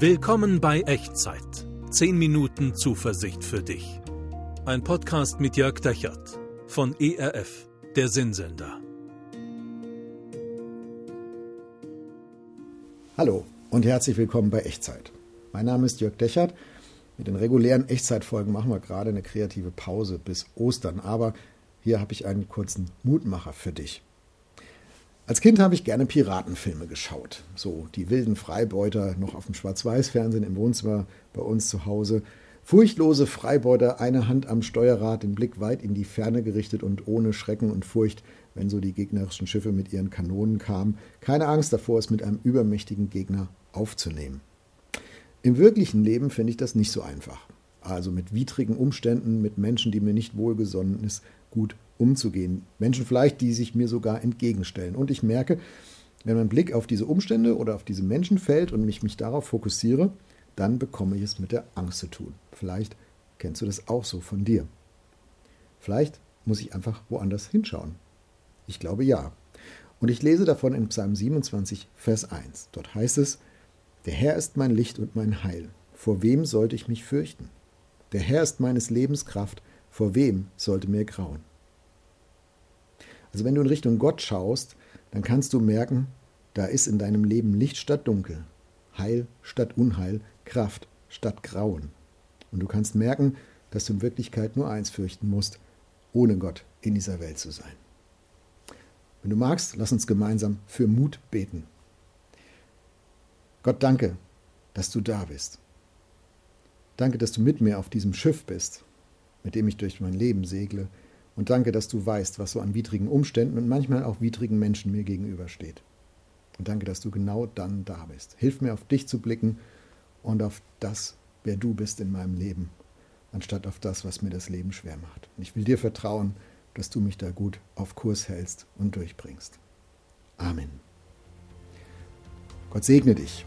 Willkommen bei Echtzeit. 10 Minuten Zuversicht für dich. Ein Podcast mit Jörg Dechert von ERF, der Sinnsender. Hallo und herzlich willkommen bei Echtzeit. Mein Name ist Jörg Dechert. Mit den regulären Echtzeitfolgen machen wir gerade eine kreative Pause bis Ostern, aber hier habe ich einen kurzen Mutmacher für dich. Als Kind habe ich gerne Piratenfilme geschaut. So die wilden Freibeuter noch auf dem Schwarz-Weiß-Fernsehen im Wohnzimmer bei uns zu Hause. Furchtlose Freibeuter, eine Hand am Steuerrad, den Blick weit in die Ferne gerichtet und ohne Schrecken und Furcht, wenn so die gegnerischen Schiffe mit ihren Kanonen kamen. Keine Angst davor, es mit einem übermächtigen Gegner aufzunehmen. Im wirklichen Leben finde ich das nicht so einfach. Also mit widrigen Umständen, mit Menschen, die mir nicht wohlgesonnen ist, gut umzugehen. Menschen vielleicht, die sich mir sogar entgegenstellen. Und ich merke, wenn mein Blick auf diese Umstände oder auf diese Menschen fällt und mich, mich darauf fokussiere, dann bekomme ich es mit der Angst zu tun. Vielleicht kennst du das auch so von dir. Vielleicht muss ich einfach woanders hinschauen. Ich glaube ja. Und ich lese davon in Psalm 27, Vers 1. Dort heißt es, Der Herr ist mein Licht und mein Heil. Vor wem sollte ich mich fürchten? Der Herr ist meines Lebens Kraft. Vor wem sollte mir grauen? Also wenn du in Richtung Gott schaust, dann kannst du merken, da ist in deinem Leben Licht statt Dunkel, Heil statt Unheil, Kraft statt Grauen. Und du kannst merken, dass du in Wirklichkeit nur eins fürchten musst, ohne Gott in dieser Welt zu sein. Wenn du magst, lass uns gemeinsam für Mut beten. Gott, danke, dass du da bist. Danke, dass du mit mir auf diesem Schiff bist, mit dem ich durch mein Leben segle und danke, dass du weißt, was so an widrigen Umständen und manchmal auch widrigen Menschen mir gegenübersteht. Und danke, dass du genau dann da bist. Hilf mir, auf dich zu blicken und auf das, wer du bist in meinem Leben, anstatt auf das, was mir das Leben schwer macht. Und ich will dir vertrauen, dass du mich da gut auf Kurs hältst und durchbringst. Amen. Gott segne dich.